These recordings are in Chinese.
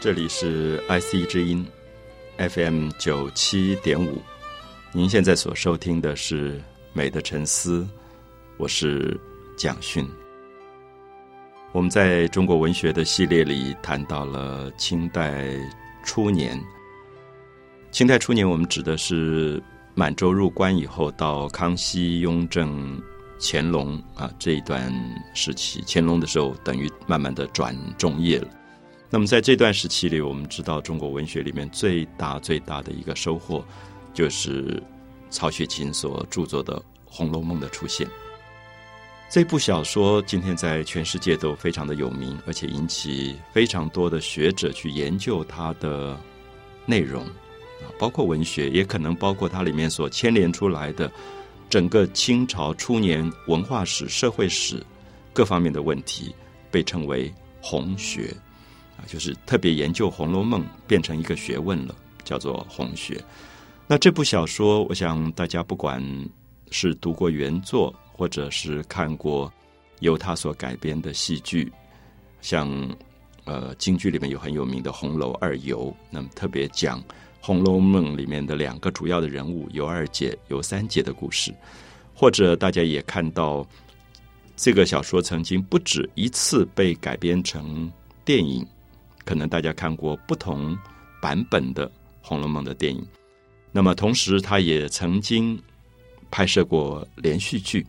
这里是 IC 之音 FM 九七点五，您现在所收听的是《美的沉思》，我是蒋勋。我们在中国文学的系列里谈到了清代初年，清代初年我们指的是满洲入关以后到康熙、雍正、乾隆啊这一段时期，乾隆的时候等于慢慢的转重业了。那么在这段时期里，我们知道中国文学里面最大最大的一个收获，就是曹雪芹所著作的《红楼梦》的出现。这部小说今天在全世界都非常的有名，而且引起非常多的学者去研究它的内容啊，包括文学，也可能包括它里面所牵连出来的整个清朝初年文化史、社会史各方面的问题，被称为红学。就是特别研究《红楼梦》变成一个学问了，叫做红学。那这部小说，我想大家不管是读过原作，或者是看过由他所改编的戏剧，像呃京剧里面有很有名的《红楼二游》，那么特别讲《红楼梦》里面的两个主要的人物尤二姐、尤三姐的故事，或者大家也看到这个小说曾经不止一次被改编成电影。可能大家看过不同版本的《红楼梦》的电影，那么同时他也曾经拍摄过连续剧，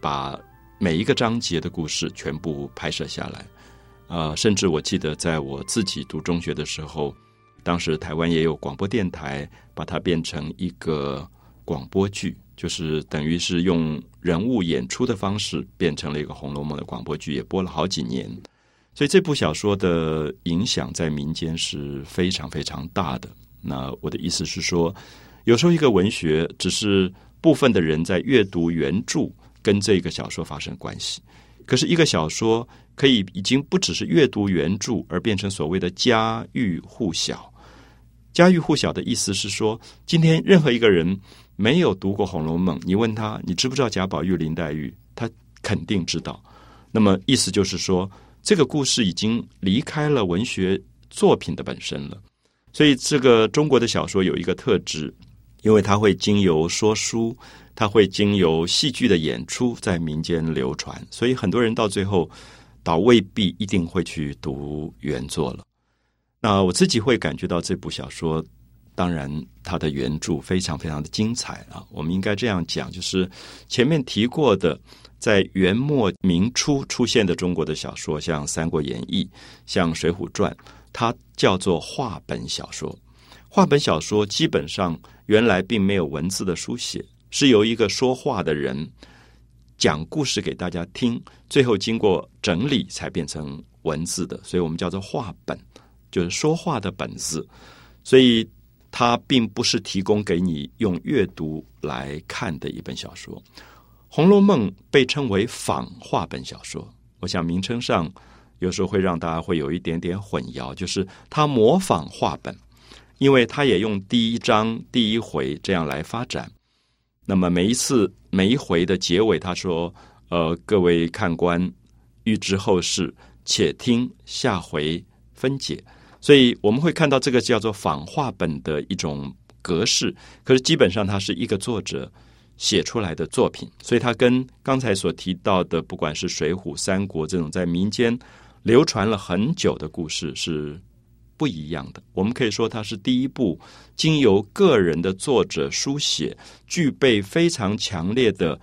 把每一个章节的故事全部拍摄下来。啊，甚至我记得在我自己读中学的时候，当时台湾也有广播电台把它变成一个广播剧，就是等于是用人物演出的方式变成了一个《红楼梦》的广播剧，也播了好几年。所以这部小说的影响在民间是非常非常大的。那我的意思是说，有时候一个文学只是部分的人在阅读原著，跟这个小说发生关系。可是，一个小说可以已经不只是阅读原著，而变成所谓的家喻户晓。家喻户晓的意思是说，今天任何一个人没有读过《红楼梦》，你问他你知不知道贾宝玉、林黛玉，他肯定知道。那么意思就是说。这个故事已经离开了文学作品的本身了，所以这个中国的小说有一个特质，因为它会经由说书，它会经由戏剧的演出在民间流传，所以很多人到最后倒未必一定会去读原作了。那我自己会感觉到这部小说，当然它的原著非常非常的精彩啊。我们应该这样讲，就是前面提过的。在元末明初出现的中国的小说，像《三国演义》、像《水浒传》，它叫做话本小说。话本小说基本上原来并没有文字的书写，是由一个说话的人讲故事给大家听，最后经过整理才变成文字的，所以我们叫做话本，就是说话的本子。所以它并不是提供给你用阅读来看的一本小说。《红楼梦》被称为仿话本小说，我想名称上有时候会让大家会有一点点混淆，就是它模仿话本，因为它也用第一章第一回这样来发展。那么每一次每一回的结尾，他说：“呃，各位看官，欲知后事，且听下回分解。”所以我们会看到这个叫做仿话本的一种格式，可是基本上它是一个作者。写出来的作品，所以它跟刚才所提到的，不管是《水浒》《三国》这种在民间流传了很久的故事是不一样的。我们可以说，它是第一部经由个人的作者书写，具备非常强烈的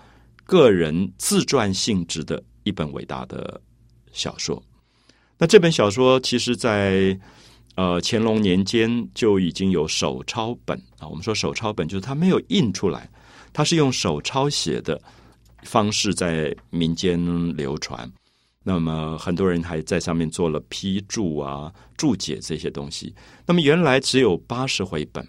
个人自传性质的一本伟大的小说。那这本小说其实，在呃乾隆年间就已经有手抄本啊。我们说手抄本，就是它没有印出来。他是用手抄写的方式在民间流传，那么很多人还在上面做了批注啊、注解这些东西。那么原来只有八十回本，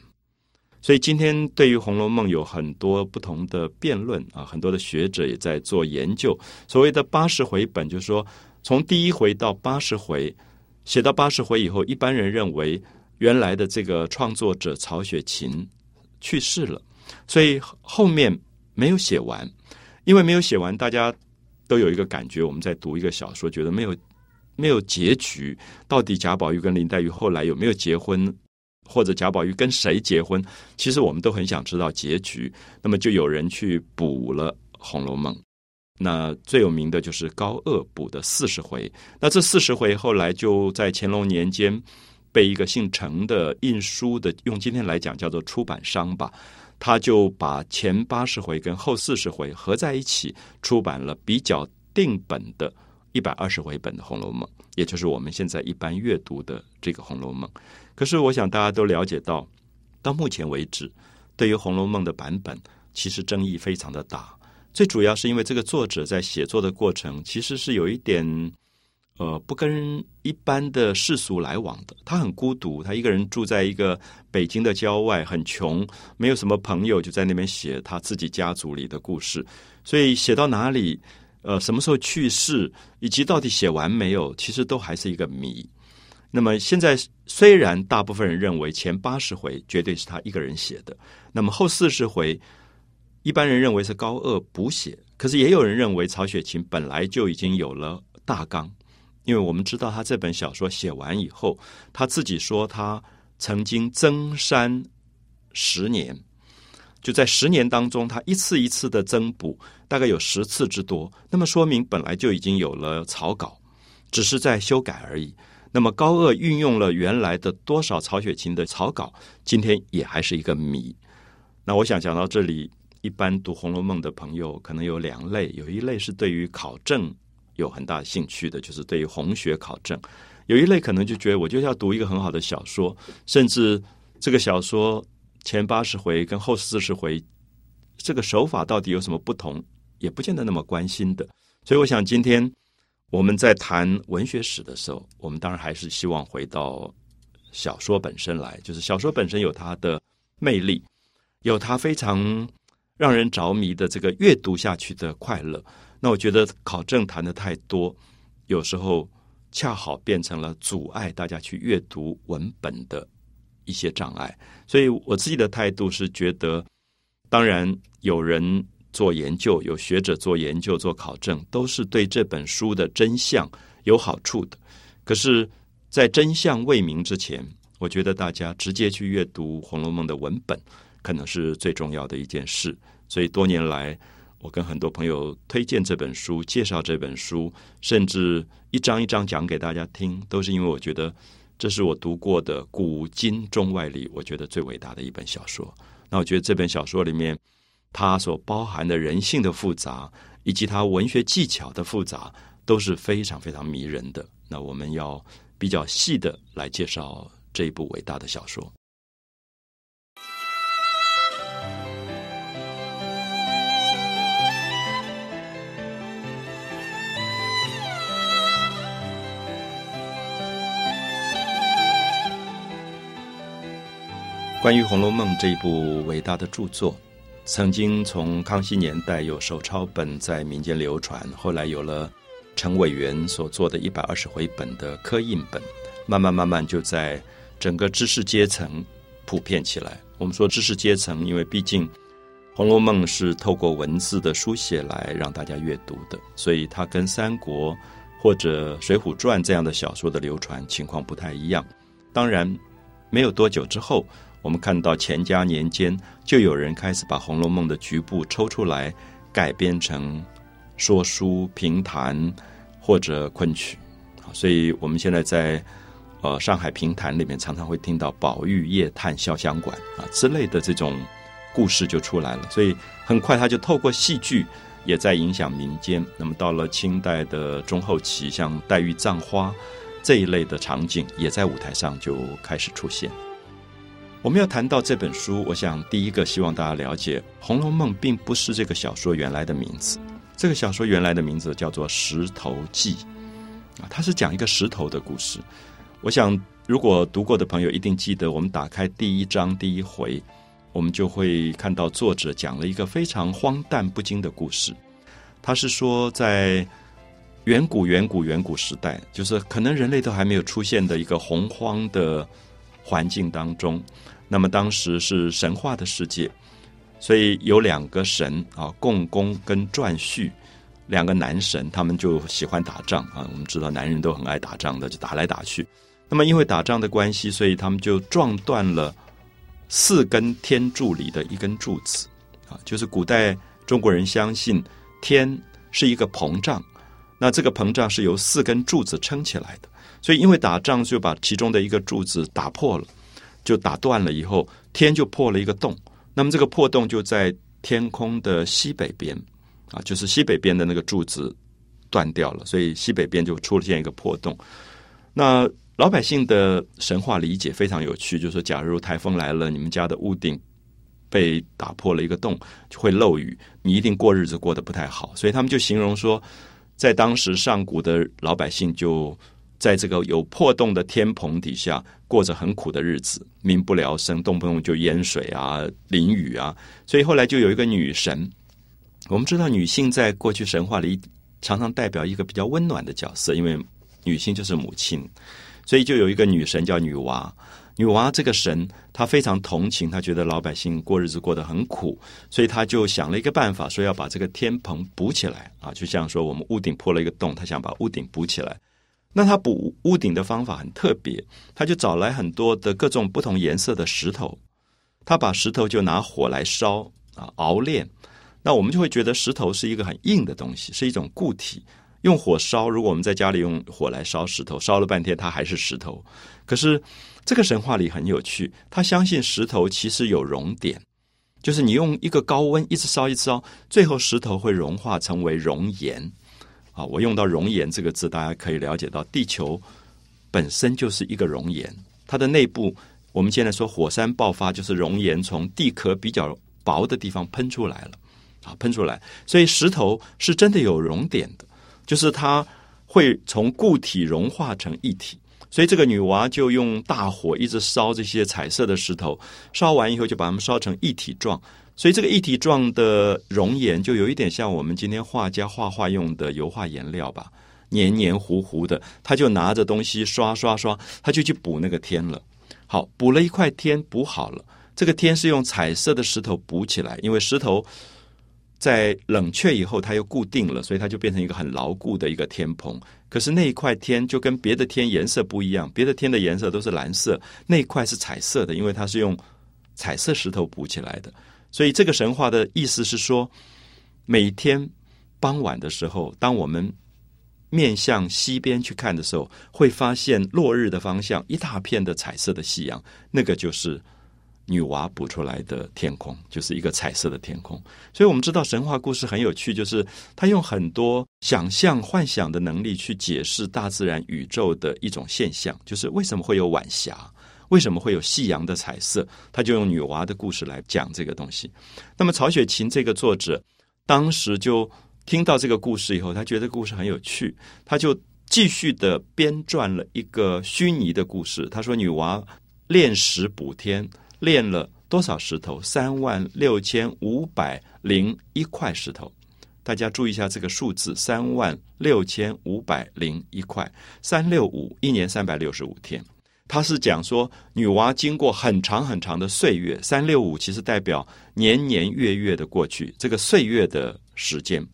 所以今天对于《红楼梦》有很多不同的辩论啊，很多的学者也在做研究。所谓的八十回本，就是说从第一回到八十回，写到八十回以后，一般人认为原来的这个创作者曹雪芹去世了。所以后面没有写完，因为没有写完，大家都有一个感觉：我们在读一个小说，觉得没有没有结局。到底贾宝玉跟林黛玉后来有没有结婚，或者贾宝玉跟谁结婚？其实我们都很想知道结局。那么就有人去补了《红楼梦》，那最有名的就是高鹗补的四十回。那这四十回后来就在乾隆年间被一个姓程的印书的，用今天来讲叫做出版商吧。他就把前八十回跟后四十回合在一起，出版了比较定本的一百二十回本的《红楼梦》，也就是我们现在一般阅读的这个《红楼梦》。可是，我想大家都了解到，到目前为止，对于《红楼梦》的版本，其实争议非常的大。最主要是因为这个作者在写作的过程，其实是有一点。呃，不跟一般的世俗来往的，他很孤独，他一个人住在一个北京的郊外，很穷，没有什么朋友，就在那边写他自己家族里的故事。所以写到哪里，呃，什么时候去世，以及到底写完没有，其实都还是一个谜。那么现在虽然大部分人认为前八十回绝对是他一个人写的，那么后四十回一般人认为是高鹗补写，可是也有人认为曹雪芹本来就已经有了大纲。因为我们知道他这本小说写完以后，他自己说他曾经增删十年，就在十年当中，他一次一次的增补，大概有十次之多。那么说明本来就已经有了草稿，只是在修改而已。那么高鹗运用了原来的多少曹雪芹的草稿，今天也还是一个谜。那我想讲到这里，一般读《红楼梦》的朋友可能有两类，有一类是对于考证。有很大兴趣的，就是对于红学考证，有一类可能就觉得，我就要读一个很好的小说，甚至这个小说前八十回跟后四十回，这个手法到底有什么不同，也不见得那么关心的。所以，我想今天我们在谈文学史的时候，我们当然还是希望回到小说本身来，就是小说本身有它的魅力，有它非常让人着迷的这个阅读下去的快乐。那我觉得考证谈的太多，有时候恰好变成了阻碍大家去阅读文本的一些障碍。所以我自己的态度是觉得，当然有人做研究，有学者做研究、做考证，都是对这本书的真相有好处的。可是，在真相未明之前，我觉得大家直接去阅读《红楼梦》的文本，可能是最重要的一件事。所以多年来。我跟很多朋友推荐这本书，介绍这本书，甚至一章一章讲给大家听，都是因为我觉得这是我读过的古今中外里，我觉得最伟大的一本小说。那我觉得这本小说里面，它所包含的人性的复杂，以及它文学技巧的复杂，都是非常非常迷人的。那我们要比较细的来介绍这一部伟大的小说。关于《红楼梦》这一部伟大的著作，曾经从康熙年代有手抄本在民间流传，后来有了陈委员所做的一百二十回本的刻印本，慢慢慢慢就在整个知识阶层普遍起来。我们说知识阶层，因为毕竟《红楼梦》是透过文字的书写来让大家阅读的，所以它跟《三国》或者《水浒传》这样的小说的流传情况不太一样。当然，没有多久之后。我们看到乾嘉年间，就有人开始把《红楼梦》的局部抽出来，改编成说书、评弹或者昆曲。所以我们现在在呃上海评弹里面，常常会听到“宝玉夜探潇湘馆”啊之类的这种故事就出来了。所以很快，他就透过戏剧也在影响民间。那么到了清代的中后期，像黛玉葬花这一类的场景，也在舞台上就开始出现。我们要谈到这本书，我想第一个希望大家了解，《红楼梦》并不是这个小说原来的名字。这个小说原来的名字叫做《石头记》，啊，它是讲一个石头的故事。我想，如果读过的朋友一定记得，我们打开第一章第一回，我们就会看到作者讲了一个非常荒诞不经的故事。他是说，在远古、远古、远古时代，就是可能人类都还没有出现的一个洪荒的环境当中。那么当时是神话的世界，所以有两个神啊，共工跟颛顼两个男神，他们就喜欢打仗啊。我们知道男人都很爱打仗的，就打来打去。那么因为打仗的关系，所以他们就撞断了四根天柱里的一根柱子啊。就是古代中国人相信天是一个膨胀，那这个膨胀是由四根柱子撑起来的。所以因为打仗就把其中的一个柱子打破了，就打断了以后，天就破了一个洞。那么这个破洞就在天空的西北边。啊，就是西北边的那个柱子断掉了，所以西北边就出现一个破洞。那老百姓的神话理解非常有趣，就是，假如台风来了，你们家的屋顶被打破了一个洞，就会漏雨，你一定过日子过得不太好。所以他们就形容说，在当时上古的老百姓就在这个有破洞的天棚底下过着很苦的日子，民不聊生，动不动就淹水啊、淋雨啊。所以后来就有一个女神。我们知道，女性在过去神话里常常代表一个比较温暖的角色，因为女性就是母亲，所以就有一个女神叫女娲。女娲这个神，她非常同情，她觉得老百姓过日子过得很苦，所以她就想了一个办法，说要把这个天棚补起来啊，就像说我们屋顶破了一个洞，她想把屋顶补起来。那他补屋顶的方法很特别，他就找来很多的各种不同颜色的石头，他把石头就拿火来烧啊，熬炼。那我们就会觉得石头是一个很硬的东西，是一种固体。用火烧，如果我们在家里用火来烧石头，烧了半天它还是石头。可是这个神话里很有趣，他相信石头其实有熔点，就是你用一个高温一直烧一直烧，最后石头会融化成为熔岩。啊，我用到熔岩这个字，大家可以了解到，地球本身就是一个熔岩，它的内部，我们现在说火山爆发，就是熔岩从地壳比较薄的地方喷出来了。啊，喷出来，所以石头是真的有熔点的，就是它会从固体融化成一体。所以这个女娃就用大火一直烧这些彩色的石头，烧完以后就把它们烧成一体状。所以这个一体状的熔岩就有一点像我们今天画家画画用的油画颜料吧，黏黏糊糊的。他就拿着东西刷刷刷，他就去补那个天了。好，补了一块天，补好了。这个天是用彩色的石头补起来，因为石头。在冷却以后，它又固定了，所以它就变成一个很牢固的一个天棚。可是那一块天就跟别的天颜色不一样，别的天的颜色都是蓝色，那一块是彩色的，因为它是用彩色石头补起来的。所以这个神话的意思是说，每天傍晚的时候，当我们面向西边去看的时候，会发现落日的方向一大片的彩色的夕阳，那个就是。女娲补出来的天空就是一个彩色的天空，所以我们知道神话故事很有趣，就是他用很多想象、幻想的能力去解释大自然宇宙的一种现象，就是为什么会有晚霞，为什么会有夕阳的彩色，他就用女娲的故事来讲这个东西。那么曹雪芹这个作者当时就听到这个故事以后，他觉得故事很有趣，他就继续的编撰了一个虚拟的故事。他说女娲炼石补天。炼了多少石头？三万六千五百零一块石头。大家注意一下这个数字：三万六千五百零一块。三六五，一年三百六十五天。他是讲说，女娲经过很长很长的岁月，三六五其实代表年年月月的过去，这个岁月的时间，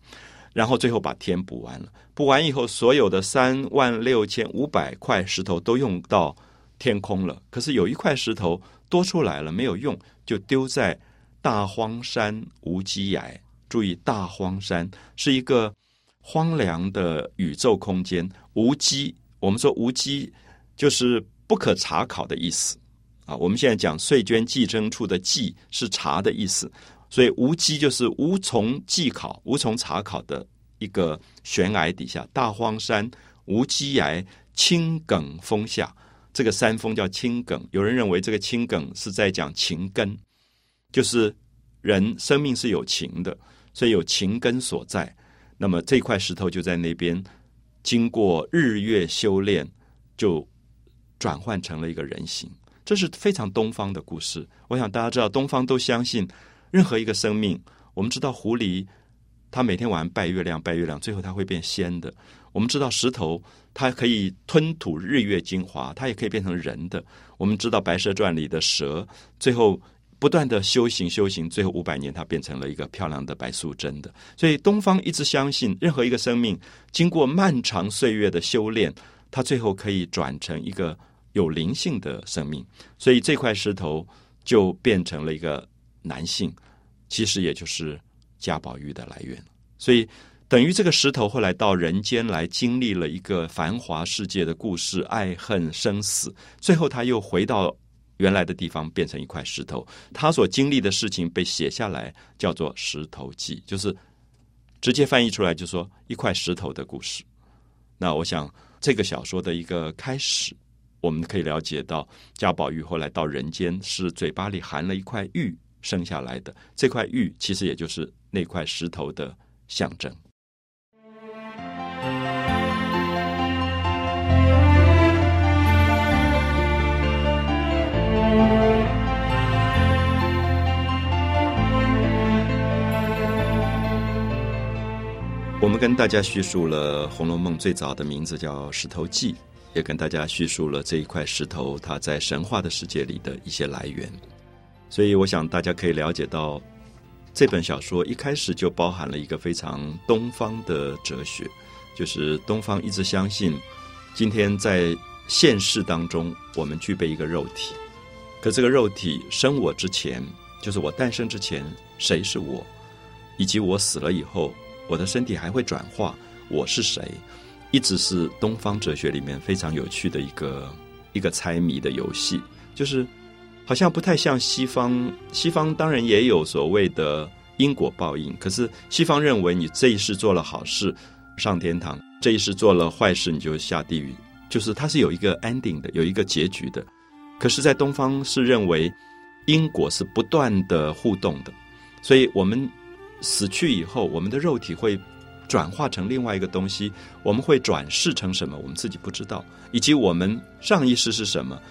然后最后把天补完了。补完以后，所有的三万六千五百块石头都用到天空了。可是有一块石头。多出来了没有用，就丢在大荒山无稽崖。注意，大荒山是一个荒凉的宇宙空间。无稽，我们说无稽就是不可查考的意思啊。我们现在讲税捐计征处的计是查的意思，所以无稽就是无从计考、无从查考的一个悬崖底下。大荒山无稽崖，青埂峰下。这个山峰叫青埂，有人认为这个青埂是在讲情根，就是人生命是有情的，所以有情根所在。那么这块石头就在那边，经过日月修炼，就转换成了一个人形。这是非常东方的故事。我想大家知道，东方都相信任何一个生命。我们知道狐狸，他每天晚上拜月亮，拜月亮，最后他会变仙的。我们知道石头。它可以吞吐日月精华，它也可以变成人的。我们知道《白蛇传》里的蛇，最后不断的修行修行，最后五百年它变成了一个漂亮的白素贞的。所以东方一直相信，任何一个生命经过漫长岁月的修炼，它最后可以转成一个有灵性的生命。所以这块石头就变成了一个男性，其实也就是贾宝玉的来源。所以等于这个石头后来到人间来经历了一个繁华世界的故事，爱恨生死，最后他又回到。原来的地方变成一块石头，他所经历的事情被写下来，叫做《石头记》，就是直接翻译出来，就说一块石头的故事。那我想，这个小说的一个开始，我们可以了解到，贾宝玉后来到人间是嘴巴里含了一块玉生下来的，这块玉其实也就是那块石头的象征。我们跟大家叙述了《红楼梦》最早的名字叫《石头记》，也跟大家叙述了这一块石头它在神话的世界里的一些来源。所以，我想大家可以了解到，这本小说一开始就包含了一个非常东方的哲学，就是东方一直相信，今天在现世当中，我们具备一个肉体，可这个肉体生我之前，就是我诞生之前，谁是我，以及我死了以后。我的身体还会转化，我是谁？一直是东方哲学里面非常有趣的一个一个猜谜的游戏，就是好像不太像西方。西方当然也有所谓的因果报应，可是西方认为你这一世做了好事上天堂，这一世做了坏事你就下地狱，就是它是有一个 ending 的，有一个结局的。可是，在东方是认为因果是不断的互动的，所以我们。死去以后，我们的肉体会转化成另外一个东西，我们会转世成什么？我们自己不知道，以及我们上一世是什么，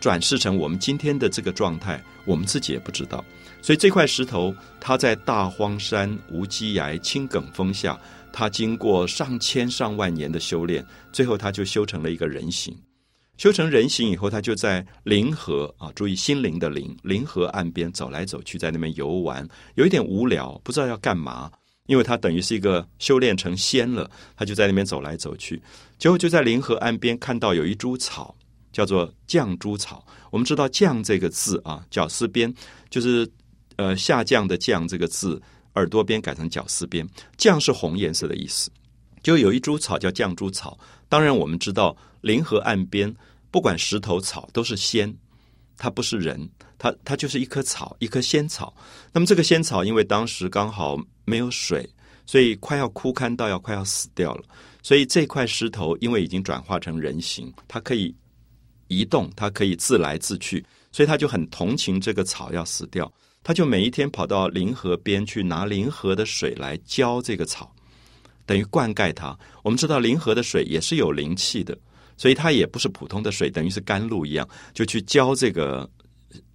转世成我们今天的这个状态，我们自己也不知道。所以这块石头，它在大荒山无稽崖青埂峰下，它经过上千上万年的修炼，最后它就修成了一个人形。修成人形以后，他就在灵河啊，注意心灵的灵，灵河岸边走来走去，在那边游玩，有一点无聊，不知道要干嘛，因为他等于是一个修炼成仙了，他就在那边走来走去，结果就在灵河岸边看到有一株草，叫做绛珠草。我们知道“绛”这个字啊，绞丝边就是呃下降的“降”这个字，耳朵边改成绞丝边，“绛”是红颜色的意思。就有一株草叫绛珠草，当然我们知道临河岸边不管石头草都是仙，它不是人，它它就是一棵草，一棵仙草。那么这个仙草因为当时刚好没有水，所以快要枯干到要快要死掉了。所以这块石头因为已经转化成人形，它可以移动，它可以自来自去，所以他就很同情这个草要死掉，他就每一天跑到临河边去拿临河的水来浇这个草。等于灌溉它。我们知道临河的水也是有灵气的，所以它也不是普通的水，等于是甘露一样，就去浇这个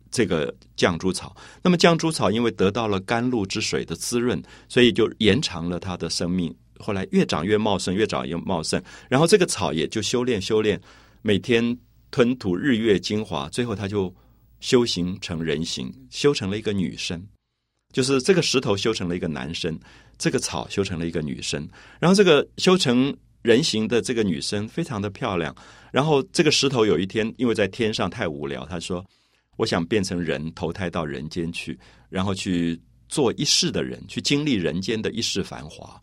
这个绛珠草。那么绛珠草因为得到了甘露之水的滋润，所以就延长了它的生命。后来越长越茂盛，越长越茂盛。然后这个草也就修炼修炼，每天吞吐日月精华，最后他就修行成人形，修成了一个女生。就是这个石头修成了一个男生，这个草修成了一个女生，然后这个修成人形的这个女生非常的漂亮。然后这个石头有一天因为在天上太无聊，他说：“我想变成人，投胎到人间去，然后去做一世的人，去经历人间的一世繁华，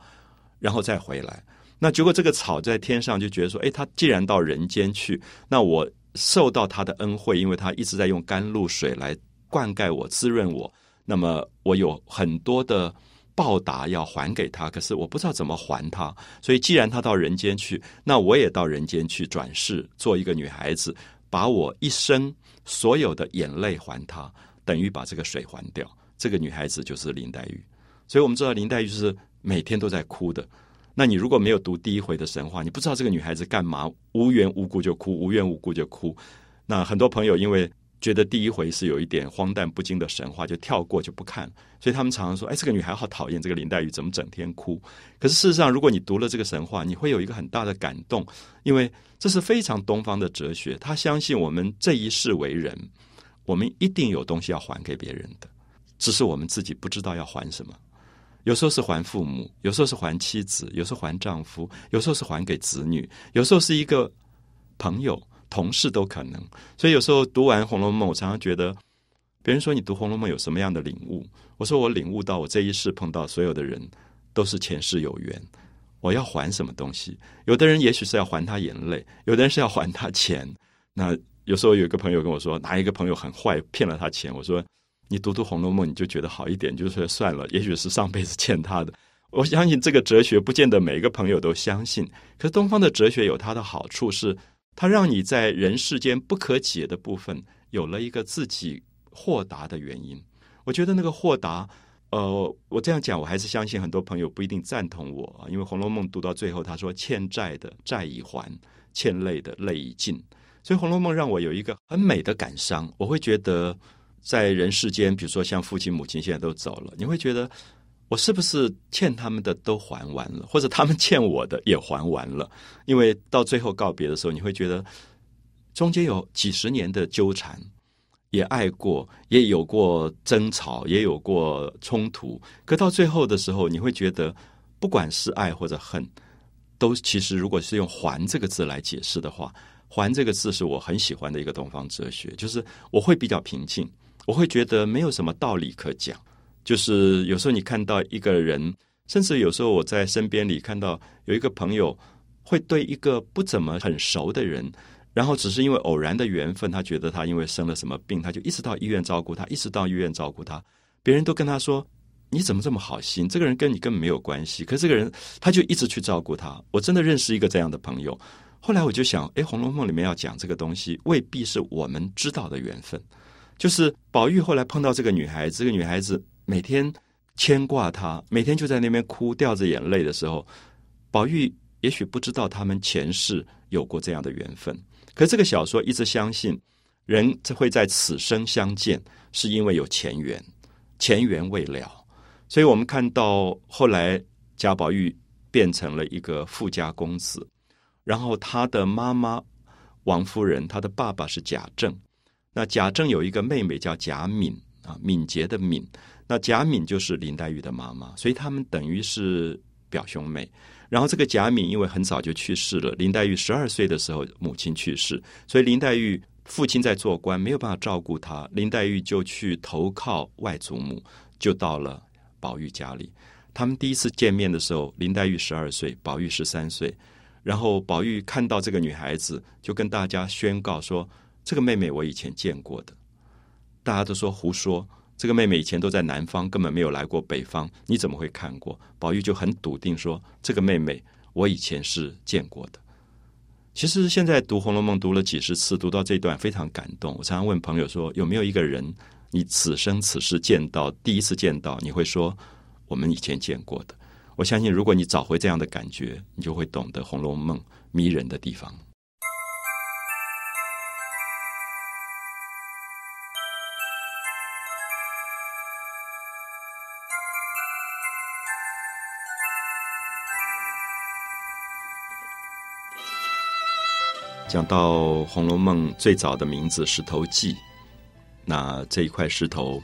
然后再回来。”那结果这个草在天上就觉得说：“哎，他既然到人间去，那我受到他的恩惠，因为他一直在用甘露水来灌溉我、滋润我。”那么我有很多的报答要还给他，可是我不知道怎么还他。所以既然他到人间去，那我也到人间去转世做一个女孩子，把我一生所有的眼泪还他，等于把这个水还掉。这个女孩子就是林黛玉。所以我们知道林黛玉是每天都在哭的。那你如果没有读第一回的神话，你不知道这个女孩子干嘛，无缘无故就哭，无缘无故就哭。那很多朋友因为。觉得第一回是有一点荒诞不经的神话，就跳过就不看。所以他们常常说：“哎，这个女孩好讨厌，这个林黛玉怎么整天哭？”可是事实上，如果你读了这个神话，你会有一个很大的感动，因为这是非常东方的哲学。他相信我们这一世为人，我们一定有东西要还给别人的，只是我们自己不知道要还什么。有时候是还父母，有时候是还妻子，有时候还丈夫，有时候是还给子女，有时候是一个朋友、同事都可能。所以有时候读完《红楼梦》，我常常觉得，别人说你读《红楼梦》有什么样的领悟？我说我领悟到，我这一世碰到所有的人都是前世有缘，我要还什么东西？有的人也许是要还他眼泪，有的人是要还他钱。那有时候有一个朋友跟我说，哪一个朋友很坏，骗了他钱？我说。你读读《红楼梦》，你就觉得好一点，就是算了，也许是上辈子欠他的。我相信这个哲学不见得每一个朋友都相信，可是东方的哲学有它的好处，是它让你在人世间不可解的部分有了一个自己豁达的原因。我觉得那个豁达，呃，我这样讲，我还是相信很多朋友不一定赞同我啊，因为《红楼梦》读到最后，他说欠债的债已还，欠泪的泪已尽，所以《红楼梦》让我有一个很美的感伤，我会觉得。在人世间，比如说像父亲、母亲现在都走了，你会觉得我是不是欠他们的都还完了，或者他们欠我的也还完了？因为到最后告别的时候，你会觉得中间有几十年的纠缠，也爱过，也有过争吵，也有过冲突。可到最后的时候，你会觉得，不管是爱或者恨，都其实如果是用“还”这个字来解释的话，“还”这个字是我很喜欢的一个东方哲学，就是我会比较平静。我会觉得没有什么道理可讲，就是有时候你看到一个人，甚至有时候我在身边里看到有一个朋友，会对一个不怎么很熟的人，然后只是因为偶然的缘分，他觉得他因为生了什么病，他就一直到医院照顾他，一直到医院照顾他。别人都跟他说：“你怎么这么好心？这个人跟你根本没有关系。”可这个人他就一直去照顾他。我真的认识一个这样的朋友。后来我就想，哎，《红楼梦》里面要讲这个东西，未必是我们知道的缘分。就是宝玉后来碰到这个女孩子，这个女孩子每天牵挂他，每天就在那边哭，掉着眼泪的时候，宝玉也许不知道他们前世有过这样的缘分。可这个小说一直相信，人会在此生相见，是因为有前缘，前缘未了。所以我们看到后来贾宝玉变成了一个富家公子，然后他的妈妈王夫人，他的爸爸是贾政。那贾政有一个妹妹叫贾敏啊，敏捷的敏。那贾敏就是林黛玉的妈妈，所以他们等于是表兄妹。然后这个贾敏因为很早就去世了，林黛玉十二岁的时候母亲去世，所以林黛玉父亲在做官，没有办法照顾她，林黛玉就去投靠外祖母，就到了宝玉家里。他们第一次见面的时候，林黛玉十二岁，宝玉十三岁。然后宝玉看到这个女孩子，就跟大家宣告说。这个妹妹我以前见过的，大家都说胡说。这个妹妹以前都在南方，根本没有来过北方，你怎么会看过？宝玉就很笃定说：“这个妹妹我以前是见过的。”其实现在读《红楼梦》读了几十次，读到这段非常感动。我常常问朋友说：“有没有一个人，你此生此世见到第一次见到，你会说我们以前见过的？”我相信，如果你找回这样的感觉，你就会懂得《红楼梦》迷人的地方。讲到《红楼梦》最早的名字石头记，那这一块石头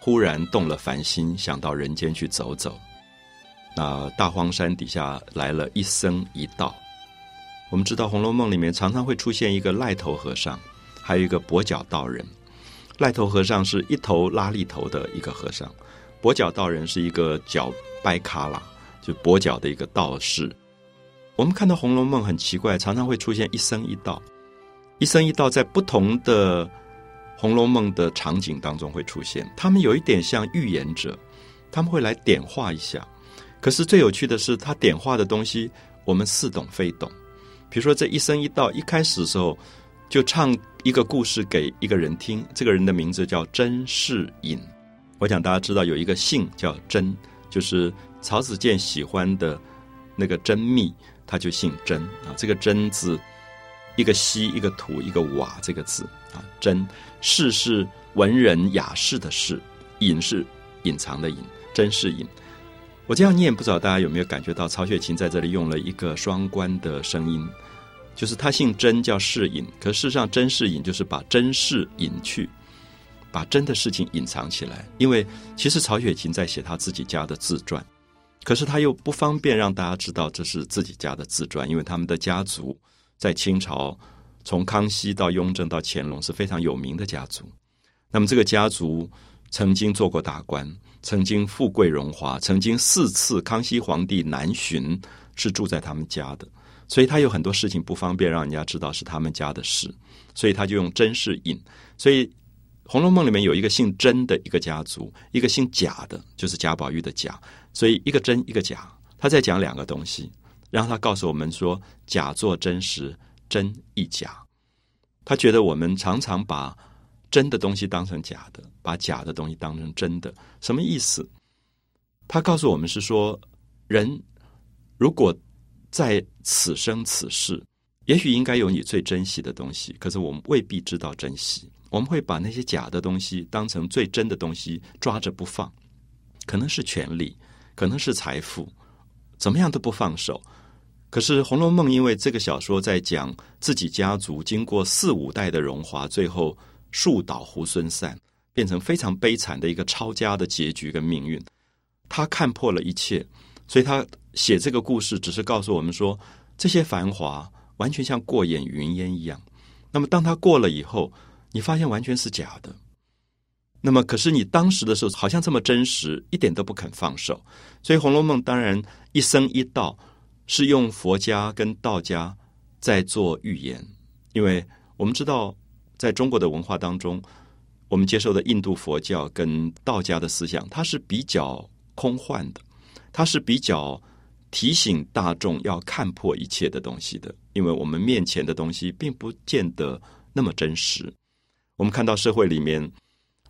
忽然动了凡心，想到人间去走走。那大荒山底下来了一僧一道。我们知道《红楼梦》里面常常会出现一个癞头和尚，还有一个跛脚道人。癞头和尚是一头拉力头的一个和尚，跛脚道人是一个脚掰卡拉，就跛脚的一个道士。我们看到《红楼梦》很奇怪，常常会出现一生一道，一生一道在不同的《红楼梦》的场景当中会出现。他们有一点像预言者，他们会来点化一下。可是最有趣的是，他点化的东西我们似懂非懂。比如说这一生一道，一开始的时候就唱一个故事给一个人听，这个人的名字叫甄士隐。我想大家知道有一个姓叫甄，就是曹子建喜欢的那个甄宓。他就姓甄。啊，这个甄字，一个西，一个土，一个瓦，这个字啊，甄。士是文人雅士的士，隐是隐藏的隐，甄士隐。我这样念，不知道大家有没有感觉到曹雪芹在这里用了一个双关的声音，就是他姓甄叫士隐，可事实上甄士隐就是把甄士隐去，把真的事情隐藏起来，因为其实曹雪芹在写他自己家的自传，可是他又不方便让大家知道这是自己家的自传，因为他们的家族在清朝从康熙到雍正到乾隆是非常有名的家族。那么这个家族曾经做过大官，曾经富贵荣华，曾经四次康熙皇帝南巡是住在他们家的。所以他有很多事情不方便让人家知道是他们家的事，所以他就用甄士隐。所以《红楼梦》里面有一个姓甄的一个家族，一个姓贾的，就是贾宝玉的贾。所以一个真一个假，他在讲两个东西，然后他告诉我们说：假作真时，真亦假。他觉得我们常常把真的东西当成假的，把假的东西当成真的，什么意思？他告诉我们是说，人如果在此生此世，也许应该有你最珍惜的东西，可是我们未必知道珍惜。我们会把那些假的东西当成最真的东西抓着不放，可能是权力，可能是财富，怎么样都不放手。可是《红楼梦》因为这个小说在讲自己家族经过四五代的荣华，最后树倒猢狲散，变成非常悲惨的一个抄家的结局跟命运。他看破了一切，所以他。写这个故事只是告诉我们说，这些繁华完全像过眼云烟一样。那么，当他过了以后，你发现完全是假的。那么，可是你当时的时候好像这么真实，一点都不肯放手。所以，《红楼梦》当然一生一道是用佛家跟道家在做预言，因为我们知道，在中国的文化当中，我们接受的印度佛教跟道家的思想，它是比较空幻的，它是比较。提醒大众要看破一切的东西的，因为我们面前的东西并不见得那么真实。我们看到社会里面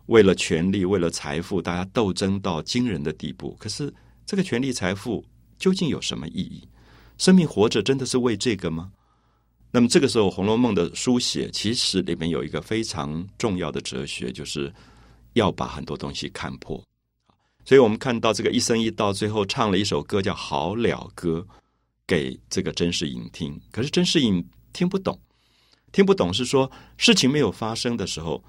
为了权力、为了财富，大家斗争到惊人的地步。可是这个权力、财富究竟有什么意义？生命活着真的是为这个吗？那么这个时候，《红楼梦》的书写其实里面有一个非常重要的哲学，就是要把很多东西看破。所以我们看到这个一生一道，最后唱了一首歌叫《好了歌》，给这个甄士隐听。可是甄士隐听不懂，听不懂是说事情没有发生的时候，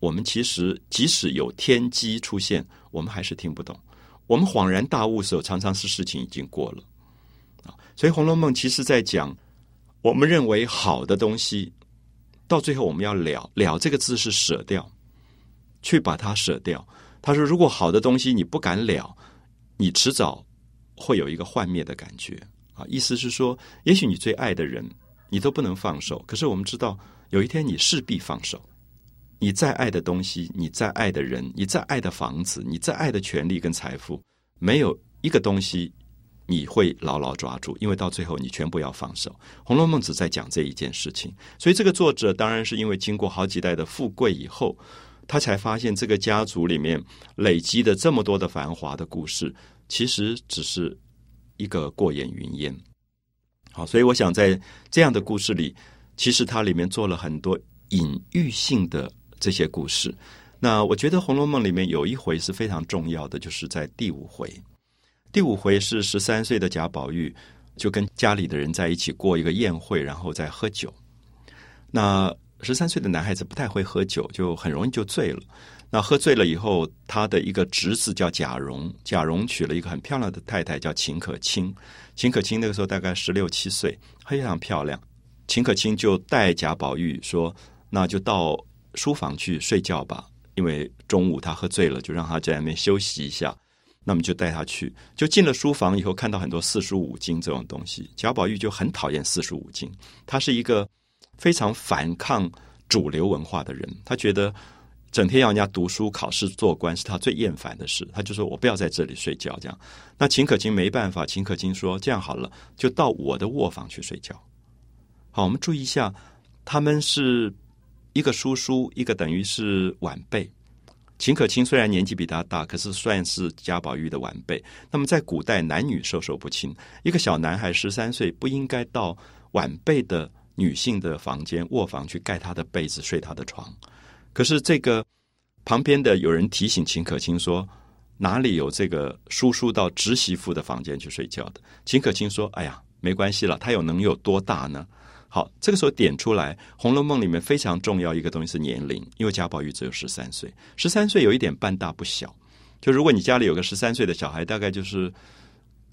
我们其实即使有天机出现，我们还是听不懂。我们恍然大悟的时候，常常是事情已经过了啊。所以《红楼梦》其实在讲，我们认为好的东西，到最后我们要了了这个字是舍掉，去把它舍掉。他说：“如果好的东西你不敢了，你迟早会有一个幻灭的感觉啊！意思是说，也许你最爱的人，你都不能放手。可是我们知道，有一天你势必放手。你再爱的东西，你再爱的人，你再爱的房子，你再爱的权利跟财富，没有一个东西你会牢牢抓住，因为到最后你全部要放手。《红楼梦》只在讲这一件事情，所以这个作者当然是因为经过好几代的富贵以后。”他才发现，这个家族里面累积的这么多的繁华的故事，其实只是一个过眼云烟。好，所以我想在这样的故事里，其实它里面做了很多隐喻性的这些故事。那我觉得《红楼梦》里面有一回是非常重要的，就是在第五回。第五回是十三岁的贾宝玉就跟家里的人在一起过一个宴会，然后再喝酒。那十三岁的男孩子不太会喝酒，就很容易就醉了。那喝醉了以后，他的一个侄子叫贾蓉，贾蓉娶了一个很漂亮的太太叫秦可卿。秦可卿那个时候大概十六七岁，非常漂亮。秦可卿就带贾宝玉说：“那就到书房去睡觉吧，因为中午他喝醉了，就让他在那边休息一下。那么就带他去，就进了书房以后，看到很多四书五经这种东西。贾宝玉就很讨厌四书五经，他是一个。”非常反抗主流文化的人，他觉得整天要人家读书、考试、做官是他最厌烦的事。他就说：“我不要在这里睡觉。”这样，那秦可卿没办法。秦可卿说：“这样好了，就到我的卧房去睡觉。”好，我们注意一下，他们是一个叔叔，一个等于是晚辈。秦可卿虽然年纪比他大，可是算是贾宝玉的晚辈。那么在古代，男女授受不亲，一个小男孩十三岁不应该到晚辈的。女性的房间卧房去盖她的被子睡她的床，可是这个旁边的有人提醒秦可卿说：“哪里有这个叔叔到侄媳妇的房间去睡觉的？”秦可卿说：“哎呀，没关系了，他有能有多大呢？好，这个时候点出来，《红楼梦》里面非常重要一个东西是年龄，因为贾宝玉只有十三岁，十三岁有一点半大不小。就如果你家里有个十三岁的小孩，大概就是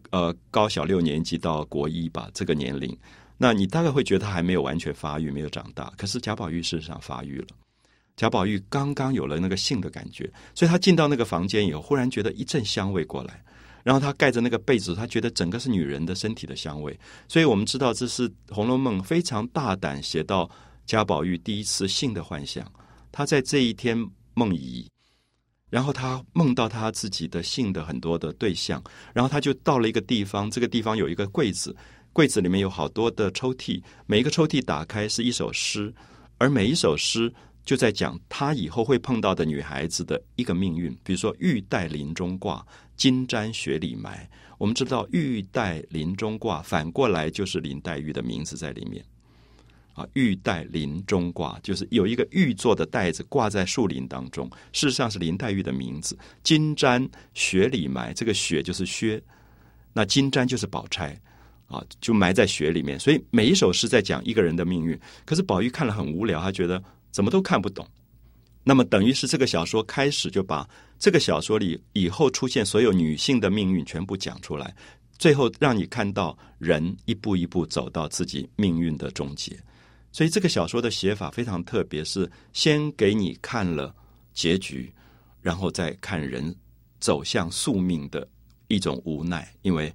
呃高小六年级到国一吧，这个年龄，那你大概会觉得他还没有完全发育，没有长大。可是贾宝玉事实上发育了，贾宝玉刚刚有了那个性的感觉，所以他进到那个房间以后，忽然觉得一阵香味过来。然后他盖着那个被子，他觉得整个是女人的身体的香味，所以我们知道这是《红楼梦》非常大胆写到贾宝玉第一次性的幻想。他在这一天梦遗，然后他梦到他自己的性的很多的对象，然后他就到了一个地方，这个地方有一个柜子，柜子里面有好多的抽屉，每一个抽屉打开是一首诗，而每一首诗就在讲他以后会碰到的女孩子的一个命运，比如说“玉带林中挂”。金簪雪里埋，我们知道玉带林中挂，反过来就是林黛玉的名字在里面。啊，玉带林中挂，就是有一个玉做的带子挂在树林当中，事实上是林黛玉的名字。金簪雪里埋，这个雪就是薛，那金簪就是宝钗，啊，就埋在雪里面。所以每一首诗在讲一个人的命运，可是宝玉看了很无聊，他觉得怎么都看不懂。那么等于是这个小说开始就把这个小说里以后出现所有女性的命运全部讲出来，最后让你看到人一步一步走到自己命运的终结。所以这个小说的写法非常特别，是先给你看了结局，然后再看人走向宿命的一种无奈。因为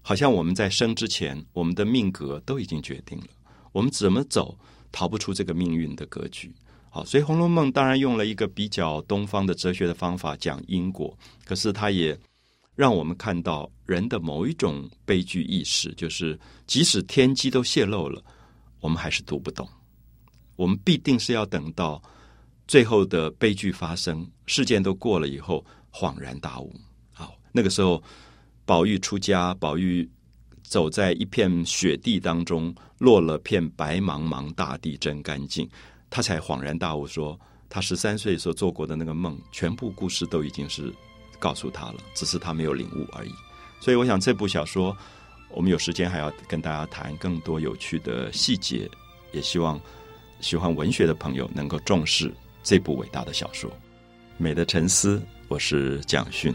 好像我们在生之前，我们的命格都已经决定了，我们怎么走逃不出这个命运的格局。好，所以《红楼梦》当然用了一个比较东方的哲学的方法讲因果，可是它也让我们看到人的某一种悲剧意识，就是即使天机都泄露了，我们还是读不懂。我们必定是要等到最后的悲剧发生，事件都过了以后，恍然大悟。好，那个时候宝玉出家，宝玉走在一片雪地当中，落了片白茫茫大地，真干净。他才恍然大悟，说他十三岁时候做过的那个梦，全部故事都已经是告诉他了，只是他没有领悟而已。所以，我想这部小说，我们有时间还要跟大家谈更多有趣的细节，也希望喜欢文学的朋友能够重视这部伟大的小说《美的沉思》。我是蒋勋。